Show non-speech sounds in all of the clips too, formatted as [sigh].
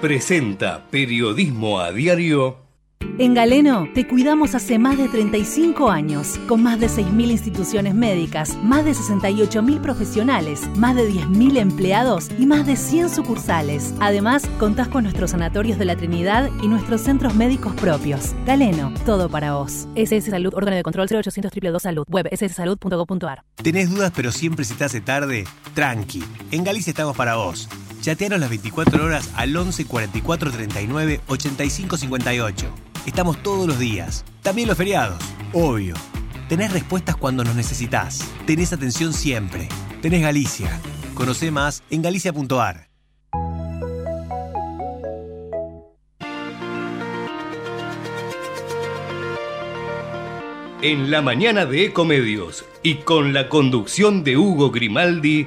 presenta Periodismo a Diario. En Galeno te cuidamos hace más de 35 años, con más de 6.000 instituciones médicas, más de 68.000 profesionales, más de 10.000 empleados y más de 100 sucursales. Además, contás con nuestros sanatorios de la Trinidad y nuestros centros médicos propios. Galeno, todo para vos. SS Salud, órgano de control 0800 222 Salud, web sssalud.gov.ar. ¿Tenés dudas pero siempre se te hace tarde? Tranqui, en Galicia estamos para vos. Chateanos las 24 horas al 11 44 39 85 58. Estamos todos los días, también los feriados, obvio. Tenés respuestas cuando nos necesitas. Tenés atención siempre. Tenés Galicia. Conoce más en galicia.ar. En la mañana de Ecomedios y con la conducción de Hugo Grimaldi,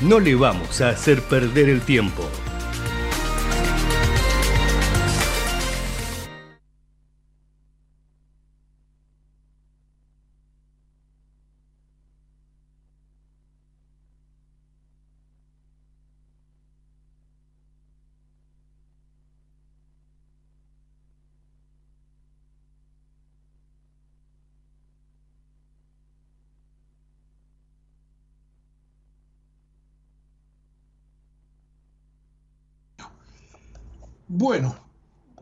no le vamos a hacer perder el tiempo. Bueno,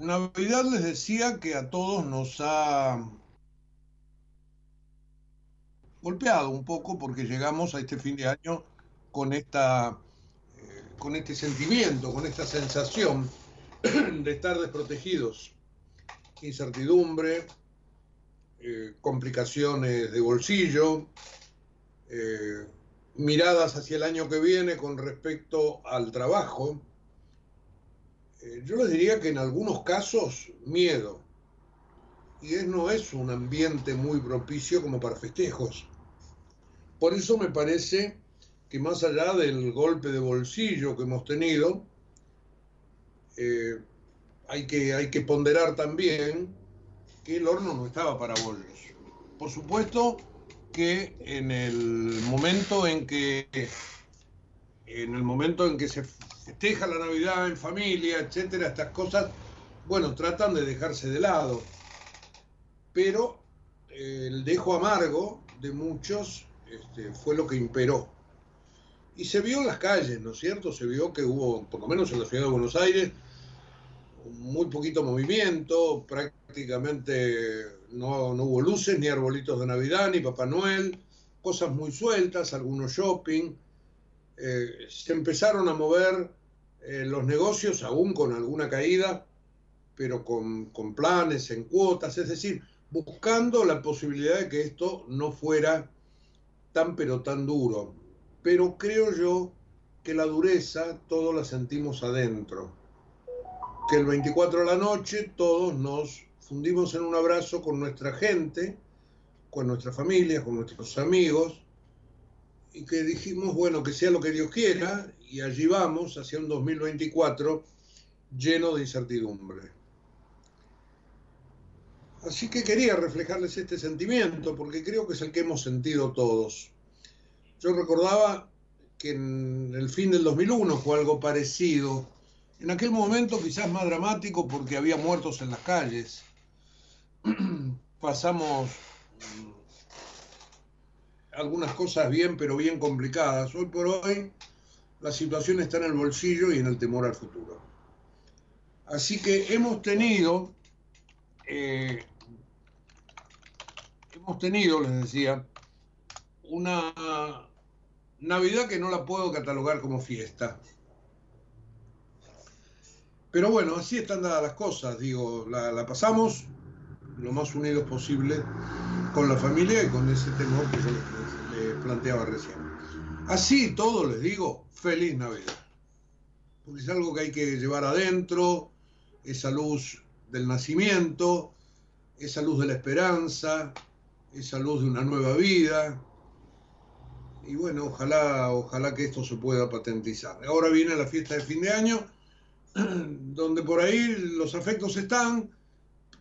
Navidad les decía que a todos nos ha golpeado un poco porque llegamos a este fin de año con esta eh, con este sentimiento, con esta sensación [clears throat] de estar desprotegidos, incertidumbre, eh, complicaciones de bolsillo, eh, miradas hacia el año que viene con respecto al trabajo, yo les diría que en algunos casos miedo. Y es, no es un ambiente muy propicio como para festejos. Por eso me parece que más allá del golpe de bolsillo que hemos tenido, eh, hay, que, hay que ponderar también que el horno no estaba para bollos. Por supuesto que en el momento en que en el momento en que se festeja la Navidad en familia, etcétera, estas cosas, bueno, tratan de dejarse de lado. Pero eh, el dejo amargo de muchos este, fue lo que imperó. Y se vio en las calles, ¿no es cierto? Se vio que hubo, por lo menos en la ciudad de Buenos Aires, muy poquito movimiento, prácticamente no, no hubo luces, ni arbolitos de Navidad, ni Papá Noel, cosas muy sueltas, algunos shopping eh, se empezaron a mover eh, los negocios, aún con alguna caída, pero con, con, planes, en cuotas, es decir, buscando la posibilidad de que esto no fuera tan pero tan duro. Pero creo yo que la dureza todos la sentimos adentro, que el 24 de la noche todos nos fundimos en un abrazo con nuestra gente, con nuestra familia, con nuestros amigos, y que dijimos, bueno, que sea lo que Dios quiera, y allí vamos hacia un 2024 lleno de incertidumbre. Así que quería reflejarles este sentimiento, porque creo que es el que hemos sentido todos. Yo recordaba que en el fin del 2001 fue algo parecido, en aquel momento quizás más dramático porque había muertos en las calles. [clears throat] Pasamos algunas cosas bien, pero bien complicadas. Hoy por hoy la situación está en el bolsillo y en el temor al futuro. Así que hemos tenido eh, hemos tenido, les decía, una Navidad que no la puedo catalogar como fiesta. Pero bueno, así están dadas las cosas, digo, la, pasamos lo más unidos posible con la familia y con ese temor que yo les, les planteaba recién. Así todo les digo, feliz Navidad. Porque es algo que hay que llevar adentro, esa luz del nacimiento, esa luz de la esperanza, esa luz de una nueva vida. Y bueno, ojalá, ojalá que esto se pueda patentizar. Ahora viene la fiesta de fin de año, [clears throat] donde por ahí los afectos están,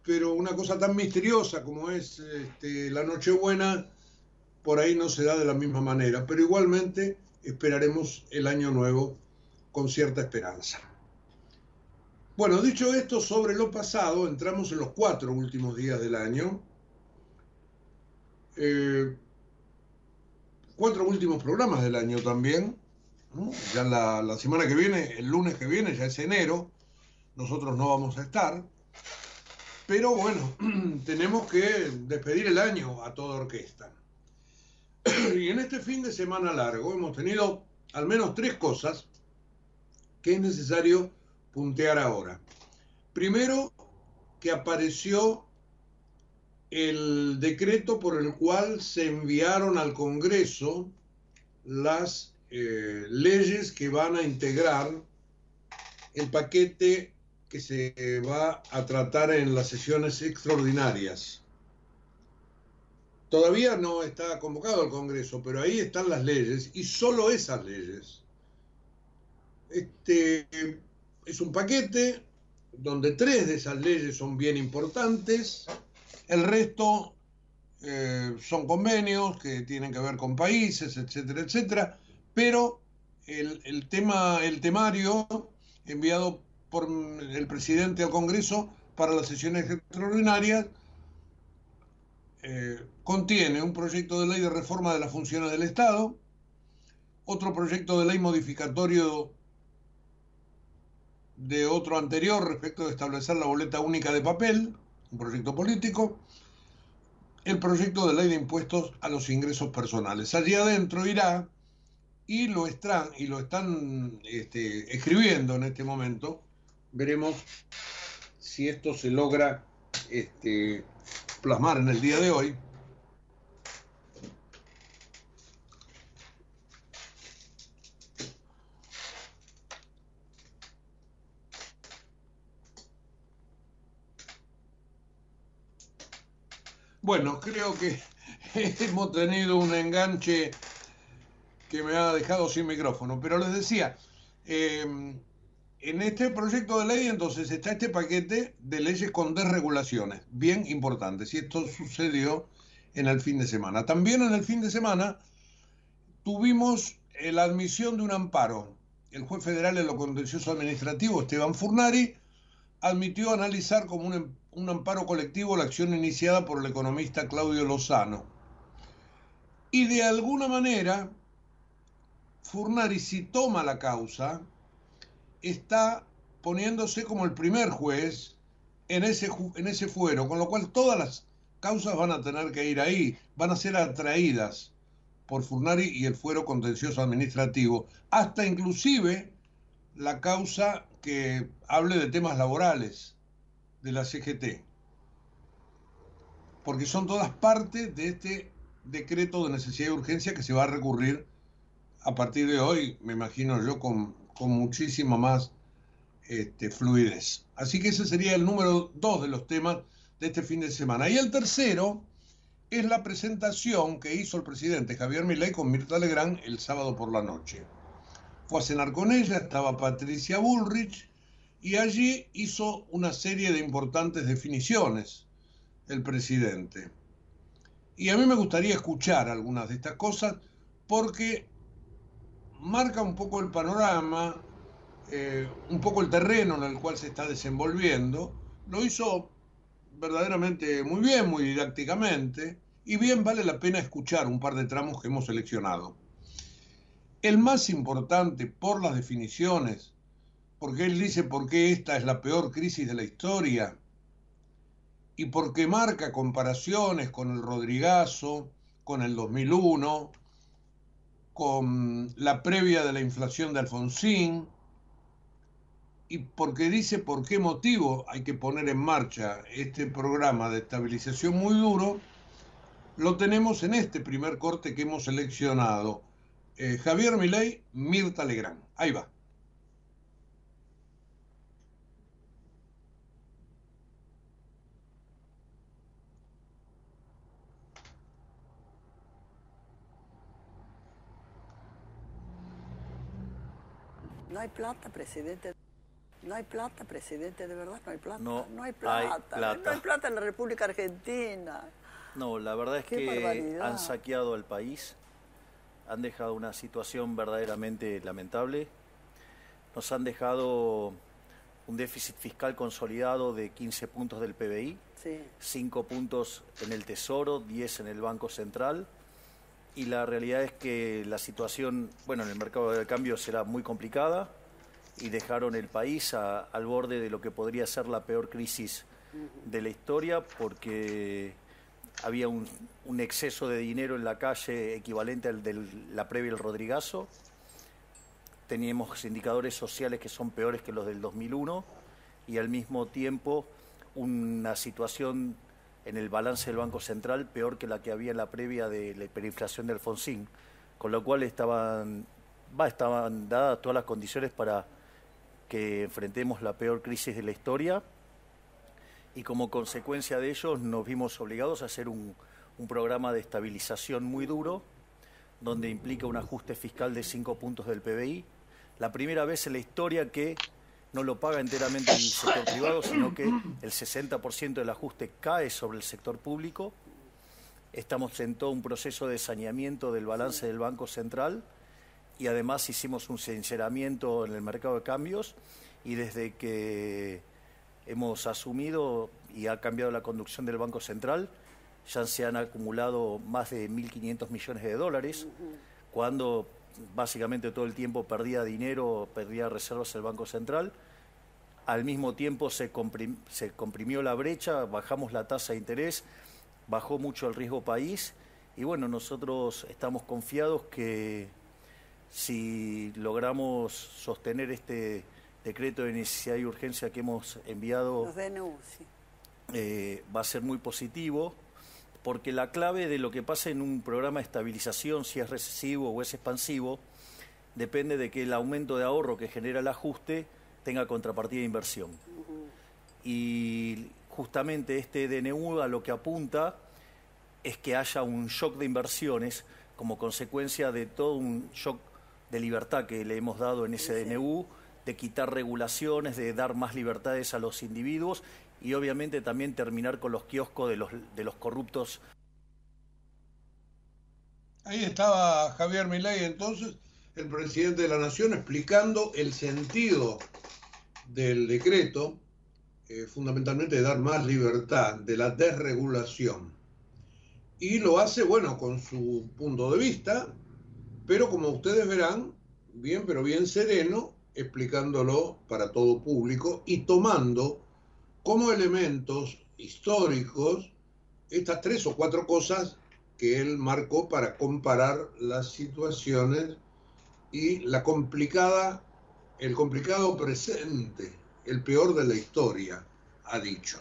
pero una cosa tan misteriosa como es este, la Nochebuena, por ahí no se da de la misma manera. Pero igualmente esperaremos el año nuevo con cierta esperanza. Bueno, dicho esto sobre lo pasado, entramos en los cuatro últimos días del año. Eh, cuatro últimos programas del año también. Ya la, la, semana que viene, el lunes que viene, ya es enero, nosotros no vamos a estar. Pero bueno, [clears throat] tenemos que despedir el año a toda orquesta. [clears throat] y en este fin de semana largo hemos tenido al menos tres cosas que es necesario puntear ahora. Primero, que apareció el decreto por el cual se enviaron al Congreso las eh, leyes que van a integrar el paquete que se va a tratar en las sesiones extraordinarias. Todavía no está convocado el Congreso, pero ahí están las leyes y solo esas leyes. Este, es un paquete donde tres de esas leyes son bien importantes, el resto eh, son convenios que tienen que ver con países, etcétera, etcétera, pero el, tema, el temario enviado por el presidente al Congreso para las sesiones extraordinarias eh, contiene un proyecto de ley de reforma de las funciones del Estado, otro proyecto de ley modificatorio de otro anterior respecto de establecer la boleta única de papel, un proyecto político, el proyecto de ley de impuestos a los ingresos personales. Allí adentro irá y lo están, y lo están este, escribiendo en este momento. Veremos si esto se logra este, plasmar en el día de hoy. Bueno, creo que [laughs] hemos tenido un enganche que me ha dejado sin micrófono, pero les decía, em, en este proyecto de ley entonces está este paquete de leyes con desregulaciones, bien importantes, y esto sucedió en el fin de semana. También en el fin de semana tuvimos la admisión de un amparo. El juez federal en lo contencioso administrativo, Esteban Furnari, admitió analizar como un, un amparo colectivo la acción iniciada por el economista Claudio Lozano. Y de alguna manera, Furnari, si toma la causa, está poniéndose como el primer juez en ese, en ese fuero, con lo cual todas las causas van a tener que ir ahí, van a ser atraídas por Furnari y el fuero contencioso administrativo, hasta inclusive la causa que hable de temas laborales de la CGT, porque son todas partes de este decreto de necesidad y urgencia que se va a recurrir a partir de hoy, me imagino yo, con, muchísima más este, fluidez. Así que ese sería el número dos de los temas de este fin de semana. Y el tercero es la presentación que hizo el presidente Javier Milei con Mirta Legrand el sábado por la noche. Fue a cenar con ella, estaba Patricia Bullrich, y allí hizo una serie de importantes definiciones el presidente. Y a mí me gustaría escuchar algunas de estas cosas porque marca un poco el panorama, eh, un poco el terreno en el cual se está desenvolviendo. Lo hizo verdaderamente muy bien, muy didácticamente, y bien vale la pena escuchar un par de tramos que hemos seleccionado. El más importante por las definiciones porque él dice por qué esta es la peor crisis de la historia, y porque marca comparaciones con el Rodrigazo, con el 2001, con la previa de la inflación de Alfonsín, y porque dice por qué motivo hay que poner en marcha este programa de estabilización muy duro, lo tenemos en este primer corte que hemos seleccionado. Eh, Javier Milei, Mirta Legrand. Ahí va. No hay plata, presidente. No hay plata, presidente, de verdad no hay plata. No, hay plata. No hay plata en la República Argentina. No, la verdad es que han saqueado al país, han dejado una situación verdaderamente lamentable, nos han dejado un déficit fiscal consolidado de 15 puntos del PBI, 5 puntos en el Tesoro, 10 en el Banco Central, y la realidad es que la situación, bueno, en el mercado de cambio será muy complicada y dejaron el país al borde de lo que podría ser la peor crisis de la historia porque había un, exceso de dinero en la calle equivalente al de la previa del Rodrigazo. Teníamos indicadores sociales que son peores que los del 2001 y al mismo tiempo una situación en el balance del Banco Central peor que la que había en la previa de la hiperinflación de Alfonsín, con lo cual estaban, estaban dadas todas las condiciones para que enfrentemos la peor crisis de la historia. Y como consecuencia de ello nos vimos obligados a hacer un, un programa de estabilización muy duro, donde implica un ajuste fiscal de 5 puntos del PBI, la primera vez en la historia que no lo paga enteramente el sector privado, sino que el 60% del ajuste cae sobre el sector público. Estamos en todo un proceso de saneamiento del balance del Banco Central y además hicimos un sinceramiento en el mercado de cambios y desde que hemos asumido y ha cambiado la conducción del Banco Central, ya se han acumulado más de 1.500 millones de dólares, cuando básicamente todo el tiempo perdía dinero, perdía reservas el Banco Central. Al mismo tiempo se, comprimió la brecha, bajamos la tasa de interés, bajó mucho el riesgo país y bueno, nosotros estamos confiados que si logramos sostener este decreto de necesidad y urgencia que hemos enviado, eh, va a ser muy positivo porque la clave de lo que pasa en un programa de estabilización, si es recesivo o es expansivo, depende de que el aumento de ahorro que genera el ajuste tenga contrapartida de inversión. Y justamente este DNU a lo que apunta es que haya un shock de inversiones como consecuencia de todo un shock de libertad que le hemos dado en ese DNU, de quitar regulaciones, de dar más libertades a los individuos y obviamente también terminar con los kioscos de los, de los corruptos. Ahí estaba Javier Milei entonces, el presidente de la Nación, explicando el sentido del decreto, eh, fundamentalmente de dar más libertad, de la desregulación. Y lo hace, bueno, con su punto de vista, pero como ustedes verán, bien, pero bien sereno, explicándolo para todo público y tomando como elementos históricos estas tres o cuatro cosas que él marcó para comparar las situaciones y la complicada, el complicado presente, el peor de la historia, ha dicho.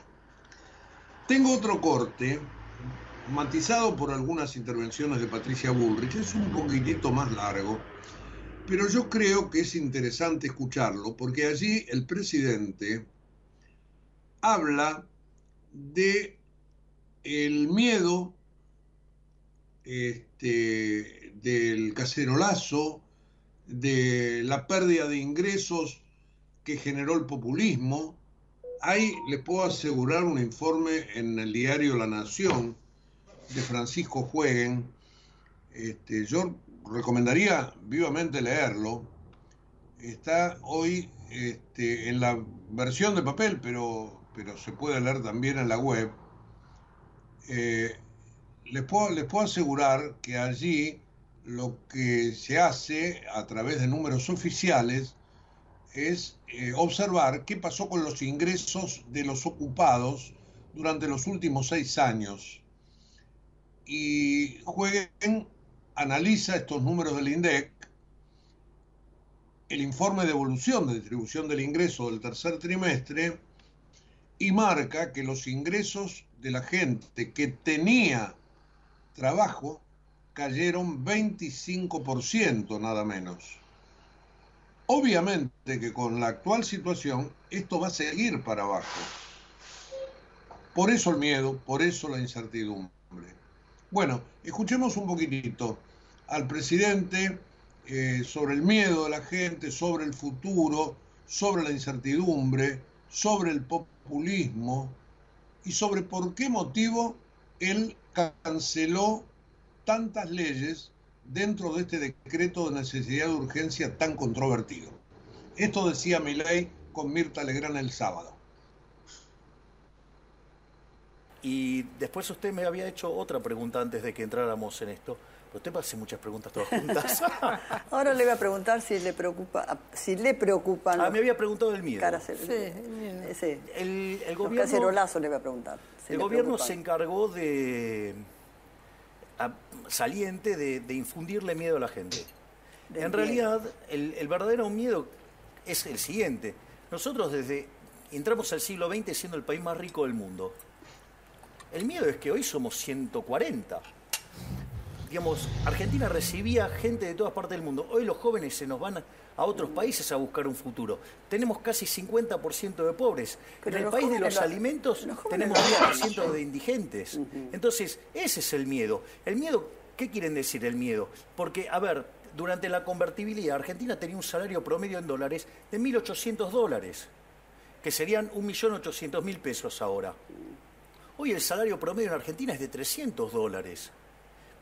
Tengo otro corte, matizado por algunas intervenciones de Patricia Bullrich, es un poquitito más largo, pero yo creo que es interesante escucharlo porque allí el presidente habla de el miedo este, del cacerolazo, de la pérdida de ingresos que generó el populismo. Ahí les puedo asegurar un informe en el diario La Nación de Francisco Jueguen. Este, yo recomendaría vivamente leerlo. Está hoy este, en la versión de papel, pero pero se puede leer también en la web, eh, les, puedo, les puedo asegurar que allí lo que se hace a través de números oficiales es eh, observar qué pasó con los ingresos de los ocupados durante los últimos seis años. Y Jueguen analiza estos números del INDEC, el informe de evolución de distribución del ingreso del tercer trimestre, y marca que los ingresos de la gente que tenía trabajo cayeron 25% nada menos. Obviamente que con la actual situación esto va a seguir para abajo. Por eso el miedo, por eso la incertidumbre. Bueno, escuchemos un poquitito al presidente eh, sobre el miedo de la gente, sobre el futuro, sobre la incertidumbre, sobre el populismo y sobre por qué motivo él canceló tantas leyes dentro de este decreto de necesidad de urgencia tan controvertido. Esto decía Milei con Mirta Legrand el sábado. Y después usted me había hecho otra pregunta antes de que entráramos en esto. Pero usted hace muchas preguntas todas juntas. [laughs] Ahora le voy a preguntar si le preocupa, si le preocupan. Ah, me había preguntado el miedo. Sí, el, sí. El, el gobierno. cacerolazo le voy a preguntar. el gobierno se encargó de saliente de, infundirle miedo a la gente. en realidad, el, el, verdadero miedo es el siguiente. Nosotros desde entramos al siglo XX siendo el país más rico del mundo. El miedo es que hoy somos 140. Digamos, Argentina recibía gente de todas partes del mundo. Hoy los jóvenes se nos van a otros países a buscar un futuro. Tenemos casi 50% de pobres. en el país de los alimentos tenemos 10% de indigentes. Entonces, ese es el miedo. El miedo, ¿qué quieren decir el miedo? Porque, a ver, durante la convertibilidad, Argentina tenía un salario promedio en dólares de 1.800 dólares, que serían 1.800.000 pesos ahora. Hoy el salario promedio en Argentina es de 300 dólares.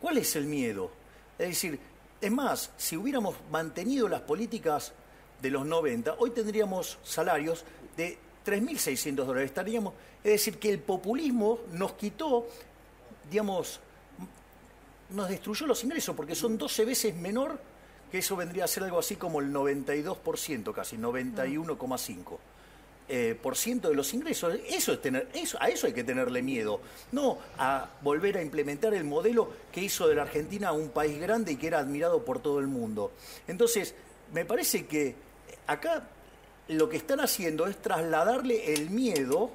¿Cuál es el miedo? Es decir, es más, si hubiéramos mantenido las políticas de los 90, hoy tendríamos salarios de 3.600 dólares. Estaríamos, es decir, que el populismo nos quitó, digamos, nos destruyó los ingresos, porque son 12 veces menor que eso vendría a ser algo así como el 92%, casi 91,5%. Eh, por ciento de los ingresos. Eso es tener, eso, a eso hay que tenerle miedo, no a volver a implementar el modelo que hizo de la Argentina un país grande y que era admirado por todo el mundo. Entonces, me parece que acá lo que están haciendo es trasladarle el miedo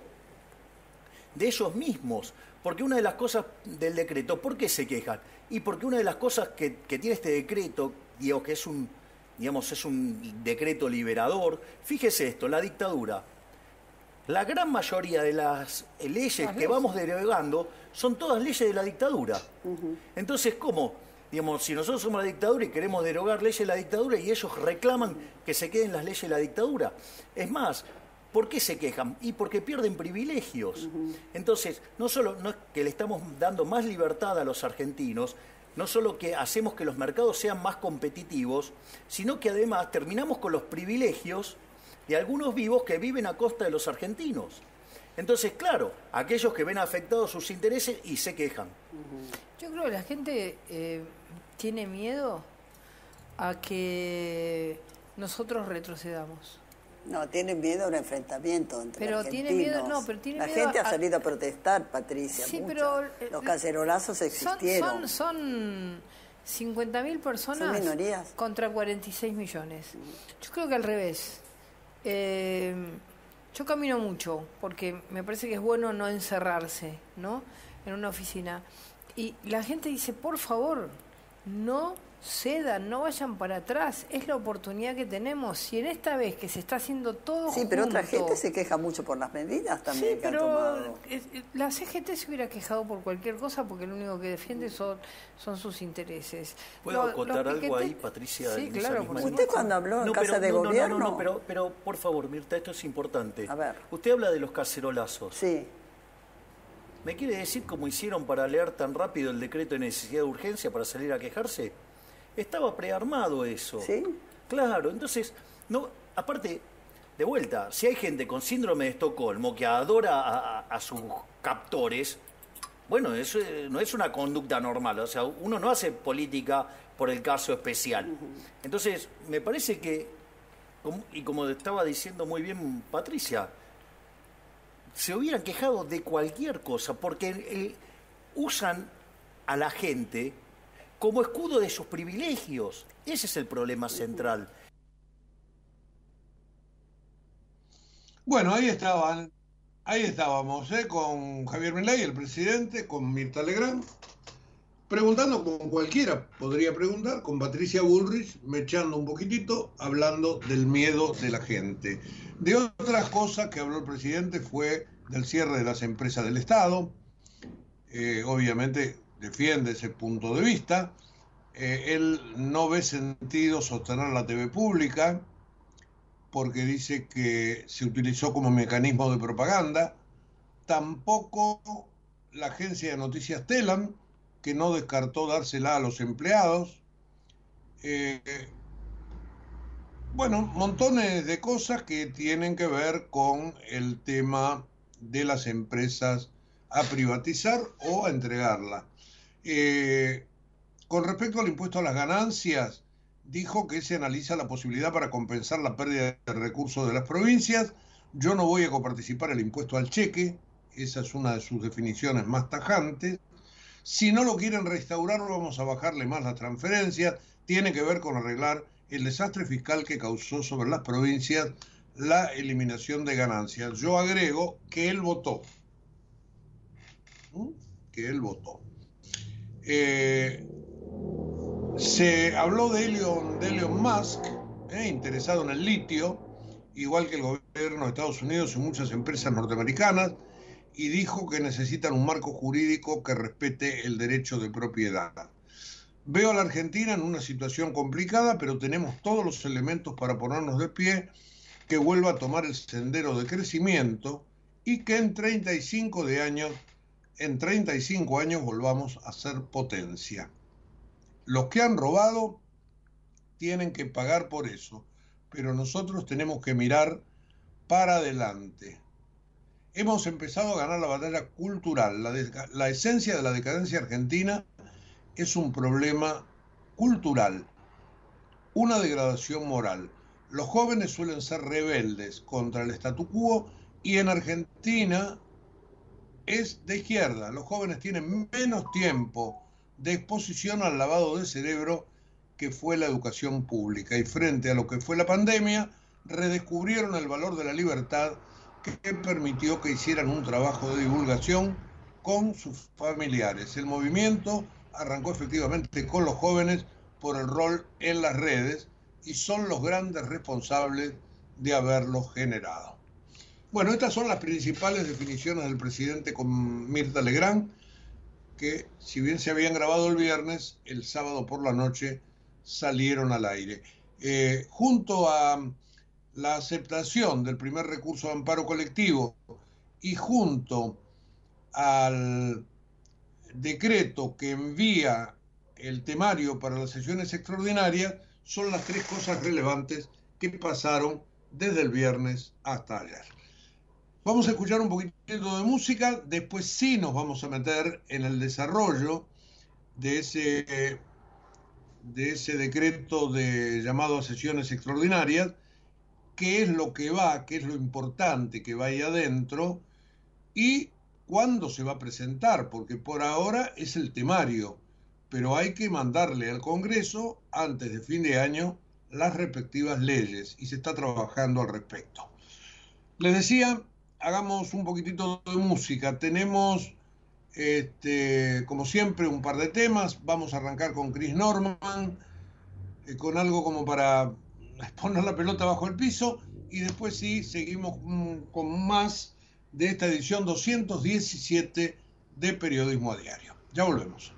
de ellos mismos. Porque una de las cosas del decreto, ¿por qué se quejan? Y porque una de las cosas que, que tiene este decreto, digo que es un, digamos, es un decreto liberador, fíjese esto, la dictadura la gran mayoría de las leyes que vamos derogando son todas leyes de la dictadura. Entonces, ¿cómo? Digamos, si nosotros somos la dictadura y queremos derogar leyes de la dictadura y ellos reclaman que se queden las leyes de la dictadura. Es más, ¿por qué se quejan? Y porque pierden privilegios. Entonces, no solo no es que le estamos dando más libertad a los argentinos, no solo que hacemos que los mercados sean más competitivos, sino que además terminamos con los privilegios de algunos vivos que viven a costa de los argentinos. Entonces, claro, aquellos que ven afectados sus intereses y se quejan. Yo creo que la gente eh, tiene miedo a que nosotros retrocedamos. No, tiene miedo a un enfrentamiento entre pero Tiene miedo, no, pero tiene la gente ha salido a protestar, Patricia. Sí, pero eh, los cacerolazos existieron. Son, son, 50.000 personas contra 46 millones. Yo creo que al revés. Eh, yo camino mucho porque me parece que es bueno no encerrarse, ¿no? En una oficina. Y la gente dice, por favor, no cedan, no vayan para atrás, es la oportunidad que tenemos. Si en esta vez que se está haciendo todo Sí, pero otra gente se queja mucho por las medidas también sí, pero La CGT se hubiera quejado por cualquier cosa porque lo único que defiende son, son sus intereses. ¿Puedo acotar algo ahí, Patricia? Sí, claro. ¿Usted cuando habló en Casa de Gobierno? No, no, pero, pero por favor, Mirta, esto es importante. A ver. Usted habla de los cacerolazos. Sí. ¿Me quiere decir cómo hicieron para leer tan rápido el decreto de necesidad de urgencia para salir a quejarse? Estaba prearmado eso. ¿Sí? Claro, entonces, no, aparte, de vuelta, si hay gente con síndrome de Estocolmo que adora a, sus captores, bueno, eso no es una conducta normal, o sea, uno no hace política por el caso especial. Entonces, me parece que, y como estaba diciendo muy bien Patricia, se hubieran quejado de cualquier cosa, porque eh, usan a la gente como escudo de sus privilegios. Ese es el problema central. Bueno, ahí estaban, ahí estábamos, ¿eh? con Javier Milei, el presidente, con Mirta Legrand, preguntando como cualquiera podría preguntar, con Patricia Bullrich, echando un poquitito, hablando del miedo de la gente. De otras cosas que habló el presidente fue del cierre de las empresas del Estado, eh, obviamente defiende ese punto de vista, eh, él no ve sentido sostener la TV pública, porque dice que se utilizó como mecanismo de propaganda, tampoco la agencia de noticias Telam, que no descartó dársela a los empleados. Eh, bueno, montones de cosas que tienen que ver con el tema de las empresas a privatizar o a entregarla. Eh, con respecto al impuesto a las ganancias, dijo que se analiza la posibilidad para compensar la pérdida de recursos de las provincias. Yo no voy a coparticipar el impuesto al cheque, esa es una de sus definiciones más tajantes. Si no lo quieren restaurar, vamos a bajarle más las transferencias. Tiene que ver con arreglar el desastre fiscal que causó sobre las provincias la eliminación de ganancias. Yo agrego que él votó. ¿Mm? Que él votó. Eh, se habló de Elon, de Elon Musk, eh, interesado en el litio, igual que el gobierno de Estados Unidos y muchas empresas norteamericanas y dijo que necesitan un marco jurídico que respete el derecho de propiedad. Veo a la Argentina en una situación complicada, pero tenemos todos los elementos para ponernos de pie, que vuelva a tomar el sendero de crecimiento y que en 35 de años, en 35 años volvamos a ser potencia. Los que han robado tienen que pagar por eso, pero nosotros tenemos que mirar para adelante hemos empezado a ganar la batalla cultural. La, esencia de la decadencia argentina es un problema cultural, una degradación moral. Los jóvenes suelen ser rebeldes contra el statu quo y en Argentina es de izquierda. Los jóvenes tienen menos tiempo de exposición al lavado de cerebro que fue la educación pública y frente a lo que fue la pandemia, redescubrieron el valor de la libertad que permitió que hicieran un trabajo de divulgación con sus familiares. El movimiento arrancó efectivamente con los jóvenes por el rol en las redes y son los grandes responsables de haberlo generado. Bueno, estas son las principales definiciones del presidente con Mirta Legrand, que si bien se habían grabado el viernes, el sábado por la noche salieron al aire. Eh, junto a la aceptación del primer recurso de amparo colectivo y junto al decreto que envía el temario para las sesiones extraordinarias, son las tres cosas relevantes que pasaron desde el viernes hasta ayer. Vamos a escuchar un poquito de música, después sí nos vamos a meter en el desarrollo de ese, de ese decreto de llamado a sesiones extraordinarias qué es lo que va, qué es lo importante que va ahí adentro y cuándo se va a presentar, porque por ahora es el temario, pero hay que mandarle al Congreso antes de fin de año las respectivas leyes y se está trabajando al respecto. Les decía, hagamos un poquitito de música. Tenemos, este, como siempre, un par de temas. Vamos a arrancar con Chris Norman, eh, con algo como para poner la pelota bajo el piso y después sí seguimos con más de esta edición 217 de Periodismo a Diario. Ya volvemos.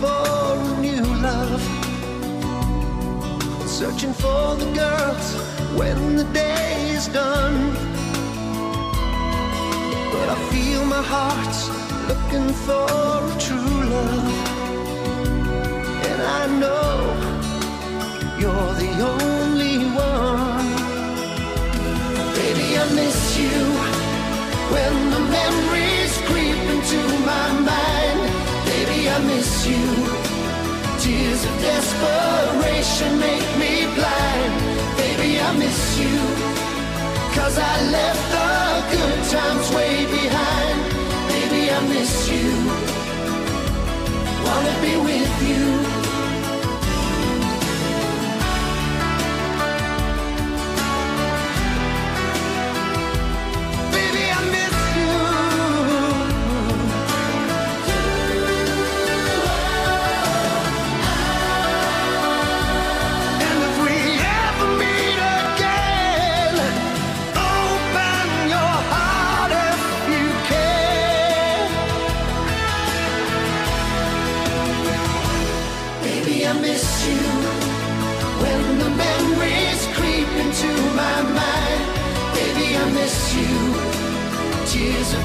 For a new love. Searching for the girls when the day is done. But I feel my heart's looking for a true love. And I know you're the only one. Baby, I miss you when the memories creep into my mind. I miss you. Tears of desperation make me blind. Baby, I miss you. Cause I left the good times way behind. Baby, I miss you. Wanna be with you.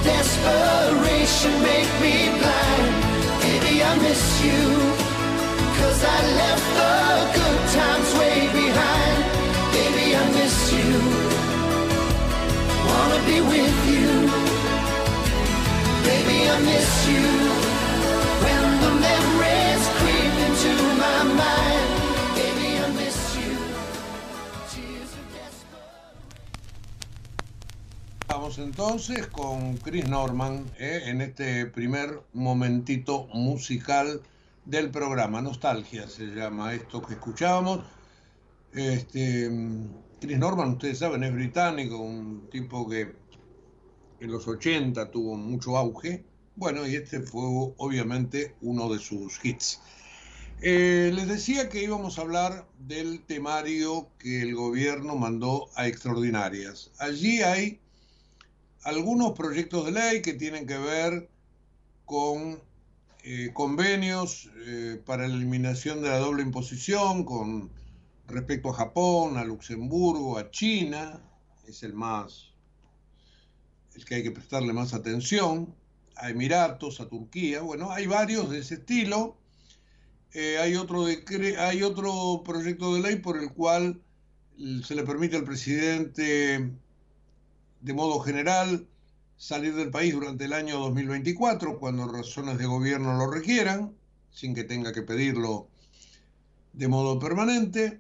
Desperation make me blind. Baby, I miss you. Cause I left the good times way behind. Baby, I miss you. Wanna be with you. Baby, I miss you. When the memories creep into my Entonces con Chris Norman eh, en este primer momentito musical del programa. Nostalgia se llama esto que escuchábamos. Este, Chris Norman, ustedes saben, es británico, un tipo que en los 80 tuvo mucho auge. Bueno, y este fue obviamente uno de sus hits. Eh, les decía que íbamos a hablar del temario que el gobierno mandó a extraordinarias. Allí hay algunos proyectos de ley que tienen que ver con eh, convenios eh, para la eliminación de la doble imposición con respecto a Japón, a Luxemburgo, a China, es el más, el que hay que prestarle más atención, a Emiratos, a Turquía, bueno, hay varios de ese estilo. Eh, hay, otro hay otro proyecto de ley por el cual se le permite al presidente de modo general salir del país durante el año 2024 cuando razones de gobierno lo requieran, sin que tenga que pedirlo de modo permanente.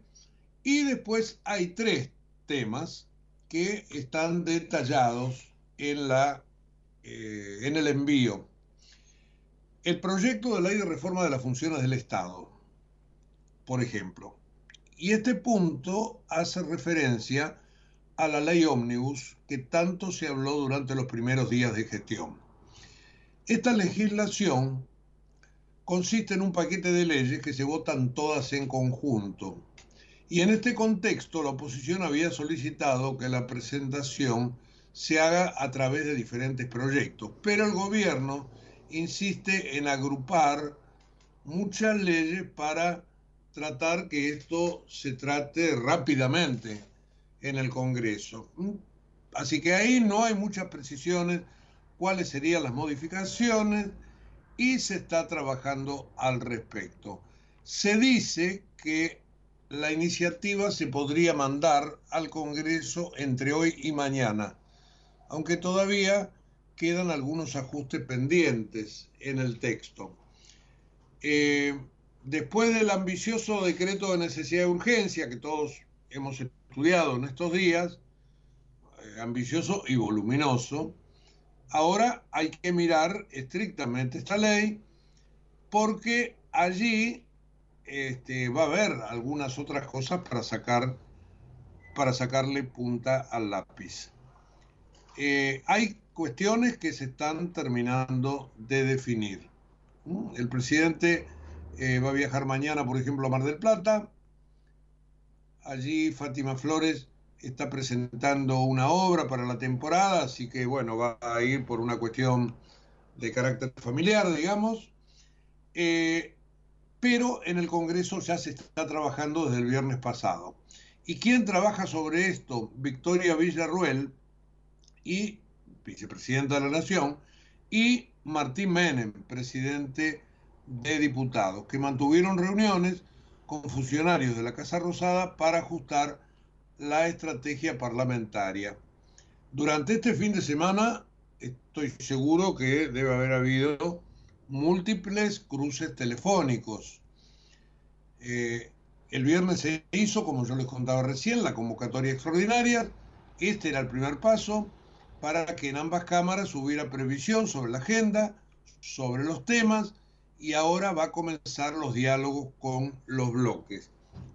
Y después hay tres temas que están detallados en, la, eh, en el envío. El proyecto de ley de reforma de las funciones del Estado, por ejemplo. Y este punto hace referencia a la ley ómnibus que tanto se habló durante los primeros días de gestión. Esta legislación consiste en un paquete de leyes que se votan todas en conjunto. Y en este contexto la oposición había solicitado que la presentación se haga a través de diferentes proyectos, pero el gobierno insiste en agrupar muchas leyes para tratar que esto se trate rápidamente en el Congreso. Así que ahí no hay muchas precisiones cuáles serían las modificaciones y se está trabajando al respecto. Se dice que la iniciativa se podría mandar al Congreso entre hoy y mañana, aunque todavía quedan algunos ajustes pendientes en el texto. Eh, después del ambicioso decreto de necesidad de urgencia que todos hemos estudiado en estos días, eh, ambicioso y voluminoso, ahora hay que mirar estrictamente esta ley porque allí este, va a haber algunas otras cosas para sacar para sacarle punta al lápiz. Eh, hay cuestiones que se están terminando de definir. El presidente eh, va a viajar mañana, por ejemplo, a Mar del Plata. Allí Fátima Flores está presentando una obra para la temporada, así que bueno, va a ir por una cuestión de carácter familiar, digamos. Eh, pero en el Congreso ya se está trabajando desde el viernes pasado. ¿Y quién trabaja sobre esto? Victoria Villarruel y vicepresidenta de la Nación, y Martín Menem, presidente de diputados, que mantuvieron reuniones con funcionarios de la Casa Rosada para ajustar la estrategia parlamentaria. Durante este fin de semana estoy seguro que debe haber habido múltiples cruces telefónicos. Eh, el viernes se hizo, como yo les contaba recién, la convocatoria extraordinaria. Este era el primer paso para que en ambas cámaras hubiera previsión sobre la agenda, sobre los temas, y ahora va a comenzar los diálogos con los bloques.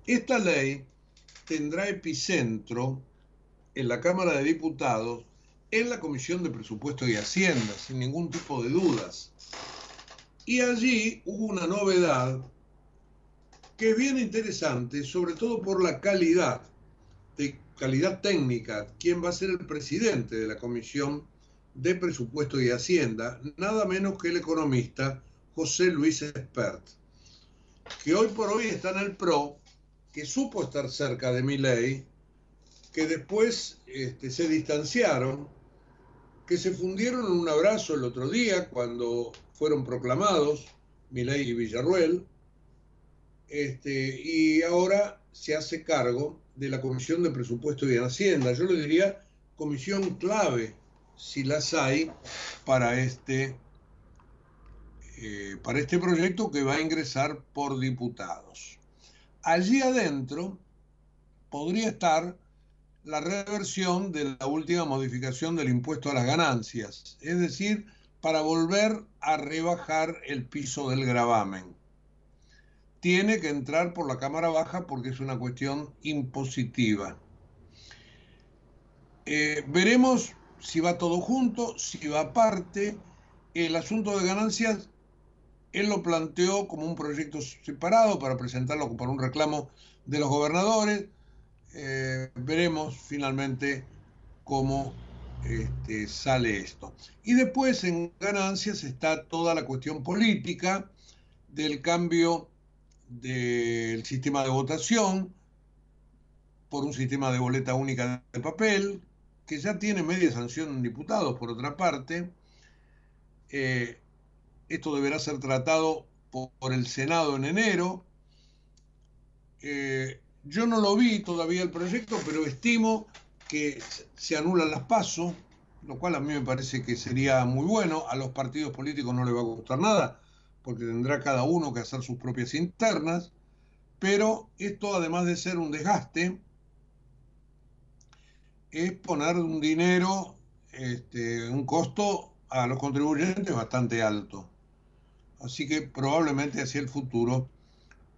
Esta ley tendrá epicentro en la Cámara de Diputados, en la Comisión de Presupuesto y Hacienda, sin ningún tipo de dudas. Y allí hubo una novedad que es bien interesante, sobre todo por la calidad, de calidad técnica, quién va a ser el presidente de la Comisión de Presupuesto y Hacienda, nada menos que el economista José Luis Espert, que hoy por hoy está en el PRO, que supo estar cerca de mi ley, que después este, se distanciaron, que se fundieron en un abrazo el otro día cuando fueron proclamados Milei y Villarruel, este, y ahora se hace cargo de la Comisión de Presupuesto y de Hacienda. Yo le diría comisión clave, si las hay, para este, eh, para este proyecto que va a ingresar por diputados. Allí adentro podría estar la reversión de la última modificación del impuesto a las ganancias, es decir, para volver a rebajar el piso del gravamen tiene que entrar por la Cámara Baja porque es una cuestión impositiva. Eh, veremos si va todo junto, si va aparte. El asunto de ganancias, él lo planteó como un proyecto separado para presentarlo para un reclamo de los gobernadores. Eh, veremos finalmente cómo este, sale esto. Y después en ganancias está toda la cuestión política del cambio del sistema de votación por un sistema de boleta única de papel, que ya tiene media sanción en diputados, por otra parte. Eh, esto deberá ser tratado por, el Senado en enero. Eh, yo no lo vi todavía el proyecto, pero estimo que se anulan las pasos, lo cual a mí me parece que sería muy bueno. A los partidos políticos no les va a gustar nada, porque tendrá cada uno que hacer sus propias internas, pero esto además de ser un desgaste, es poner un dinero, este, un costo a los contribuyentes bastante alto. Así que probablemente hacia el futuro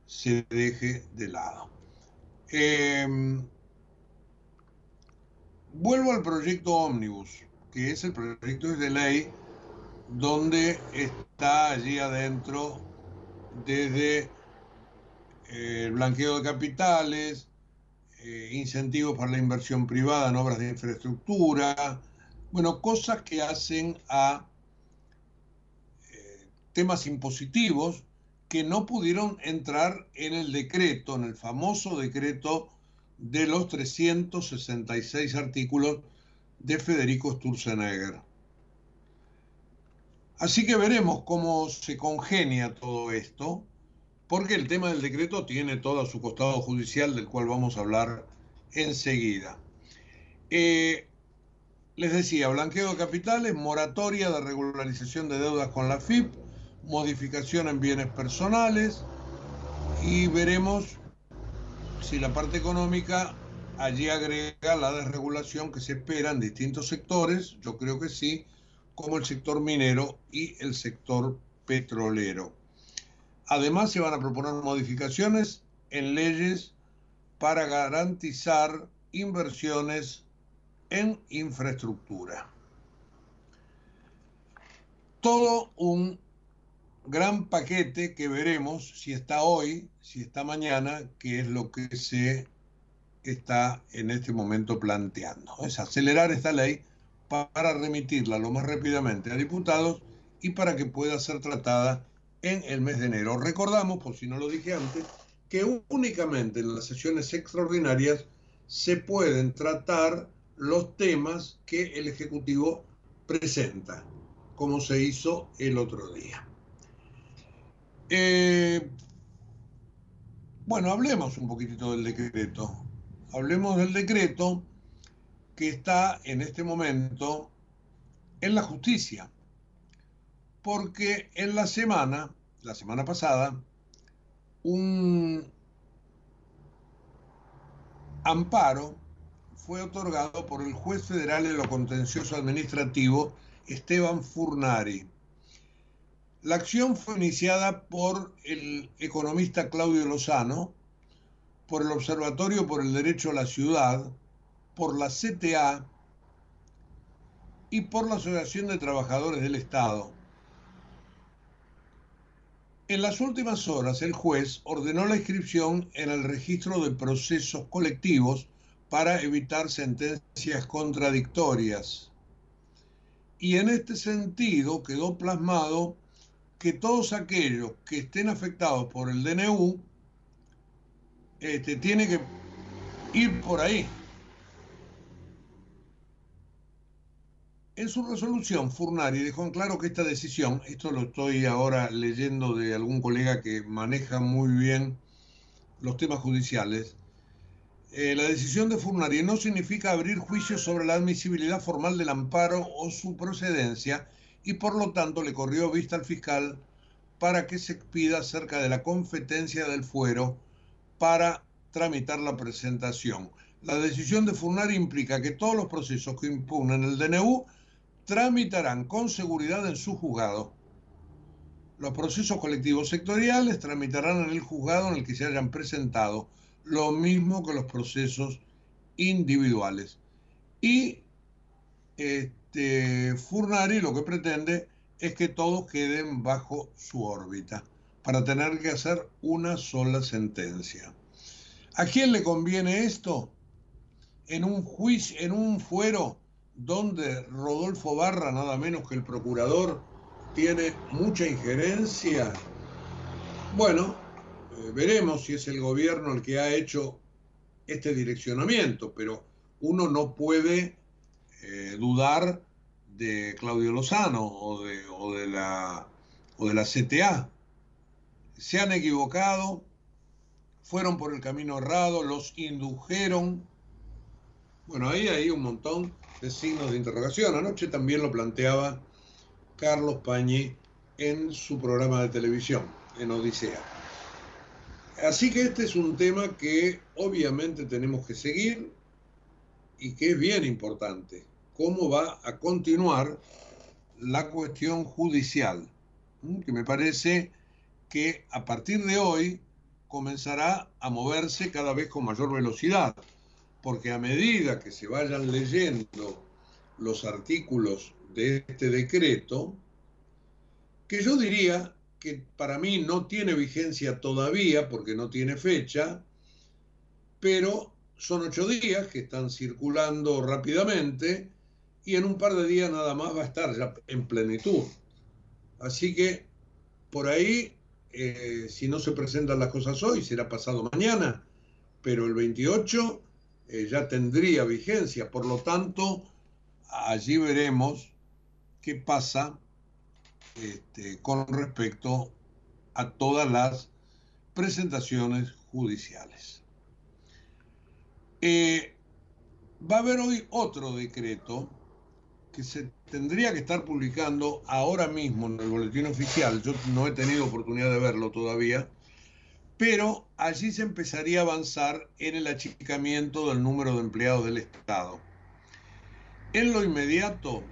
se deje de lado. Em, vuelvo al proyecto Omnibus, que es el proyecto de ley donde está allí adentro desde eh, el blanqueo de capitales, eh, incentivos para la inversión privada en obras de infraestructura, bueno, cosas que hacen a temas impositivos que no pudieron entrar en el decreto, en el famoso decreto de los 366 artículos de Federico Sturzenegger. Así que veremos cómo se congenia todo esto, porque el tema del decreto tiene todo su costado judicial, del cual vamos a hablar enseguida. Eh, Les decía, blanqueo de capitales, moratoria de regularización de deudas con la FIP, modificación en bienes personales y veremos si la parte económica allí agrega la desregulación que se espera en distintos sectores, yo creo que sí, como el sector minero y el sector petrolero. Además, se van a proponer modificaciones en leyes para garantizar inversiones en infraestructura. Todo un gran paquete que veremos si está hoy, si está mañana, que es lo que se está en este momento planteando. Es acelerar esta ley para remitirla lo más rápidamente a diputados y para que pueda ser tratada en el mes de enero. Recordamos, por si no lo dije antes, que únicamente en las sesiones extraordinarias se pueden tratar los temas que el Ejecutivo presenta, como se hizo el otro día. Eh, bueno, hablemos un poquitito del decreto. Hablemos del decreto que está en este momento en la justicia. Porque en la semana, la semana pasada, un amparo fue otorgado por el juez federal en lo contencioso administrativo Esteban Furnari. La acción fue iniciada por el economista Claudio Lozano, por el Observatorio por el Derecho a la Ciudad, por la CTA y por la Asociación de Trabajadores del Estado. En las últimas horas, el juez ordenó la inscripción en el registro de procesos colectivos para evitar sentencias contradictorias. Y en este sentido quedó plasmado que todos aquellos que estén afectados por el DNU este, tienen que ir por ahí. En su resolución, Furnari dejó en claro que esta decisión, esto lo estoy ahora leyendo de algún colega que maneja muy bien los temas judiciales, eh, la decisión de Furnari no significa abrir juicios sobre la admisibilidad formal del amparo o su procedencia y por lo tanto le corrió vista al fiscal para que se expida acerca de la competencia del fuero para tramitar la presentación. La decisión de Furnari implica que todos los procesos que impugnen el DNU tramitarán con seguridad en su juzgado. Los procesos colectivos sectoriales tramitarán en el juzgado en el que se hayan presentado, lo mismo que los procesos individuales. Y este, Furnari lo que pretende es que todos queden bajo su órbita para tener que hacer una sola sentencia. ¿A quién le conviene esto? En un juicio, en un fuero donde Rodolfo Barra, nada menos que el procurador, tiene mucha injerencia? Bueno, eh, veremos si es el gobierno el que ha hecho este direccionamiento, pero uno no puede eh, dudar de Claudio Lozano o de, o de, la, o de la CTA. Se han equivocado, fueron por el camino errado, los indujeron. Bueno, ahí hay un montón de signos de interrogación. Anoche también lo planteaba Carlos Pañi en su programa de televisión, en Odisea. Así que este es un tema que obviamente tenemos que seguir y que es bien importante. ¿Cómo va a continuar la cuestión judicial? Que me parece que a partir de hoy comenzará a moverse cada vez con mayor velocidad porque a medida que se vayan leyendo los artículos de este decreto, que yo diría que para mí no tiene vigencia todavía porque no tiene fecha, pero son ocho días que están circulando rápidamente y en un par de días nada más va a estar ya en plenitud. Así que por ahí, eh, si no se presentan las cosas hoy, será pasado mañana, pero el 28 eh, ya tendría vigencia. Por lo tanto, allí veremos qué pasa este, con respecto a todas las presentaciones judiciales. Eh, va a haber hoy otro decreto que se tendría que estar publicando ahora mismo en el boletín oficial, yo no he tenido oportunidad de verlo todavía, pero allí se empezaría a avanzar en el achicamiento del número de empleados del Estado. En lo inmediato,